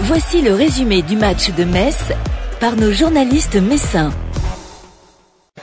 Voici le résumé du match de Metz par nos journalistes messins.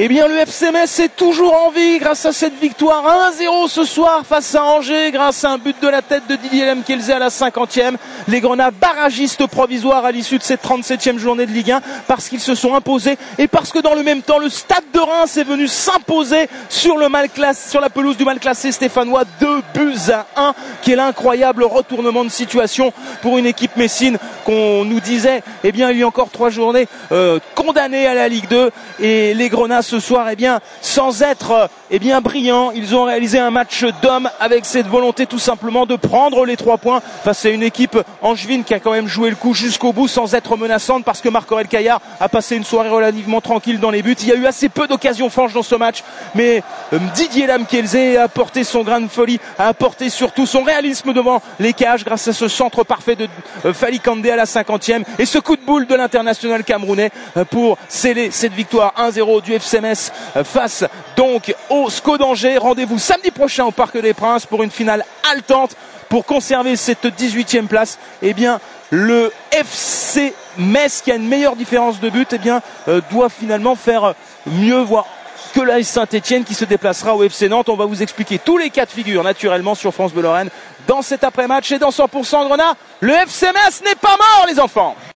Eh bien, le FC est toujours en vie grâce à cette victoire 1-0 ce soir face à Angers, grâce à un but de la tête de Didier Lemkelze à la 50e. Les Grenats barragistes provisoires à l'issue de cette 37e journée de Ligue 1 parce qu'ils se sont imposés et parce que dans le même temps, le Stade de Reims est venu s'imposer sur le mal classé, sur la pelouse du mal classé stéphanois 2 buts à 1, qui est l'incroyable retournement de situation pour une équipe messine qu'on nous disait, eh bien, il y a encore trois journées euh, condamnée à la Ligue 2 et les Grenats ce soir, eh bien, sans être eh bien brillants, ils ont réalisé un match d'hommes avec cette volonté tout simplement de prendre les trois points face à une équipe angevine qui a quand même joué le coup jusqu'au bout sans être menaçante parce que Marc Aurel Caillard a passé une soirée relativement tranquille dans les buts. Il y a eu assez peu d'occasions franches dans ce match, mais euh, Didier Lamkelze a apporté son grain de folie, a apporté surtout son réalisme devant les cages grâce à ce centre parfait de euh, Fali Kandé à la 50e et ce coup de boule de l'international camerounais euh, pour sceller cette victoire 1-0 du Face donc au SCO d'Angers. Rendez-vous samedi prochain au Parc des Princes pour une finale haletante pour conserver cette 18e place. Eh bien, le FC Metz qui a une meilleure différence de but, eh bien, euh, doit finalement faire mieux, voire que l'AS Saint-Etienne qui se déplacera au FC Nantes. On va vous expliquer tous les cas de figure naturellement sur France Bleu Lorraine dans cet après-match et dans 100% Grenat. Le FC Metz n'est pas mort les enfants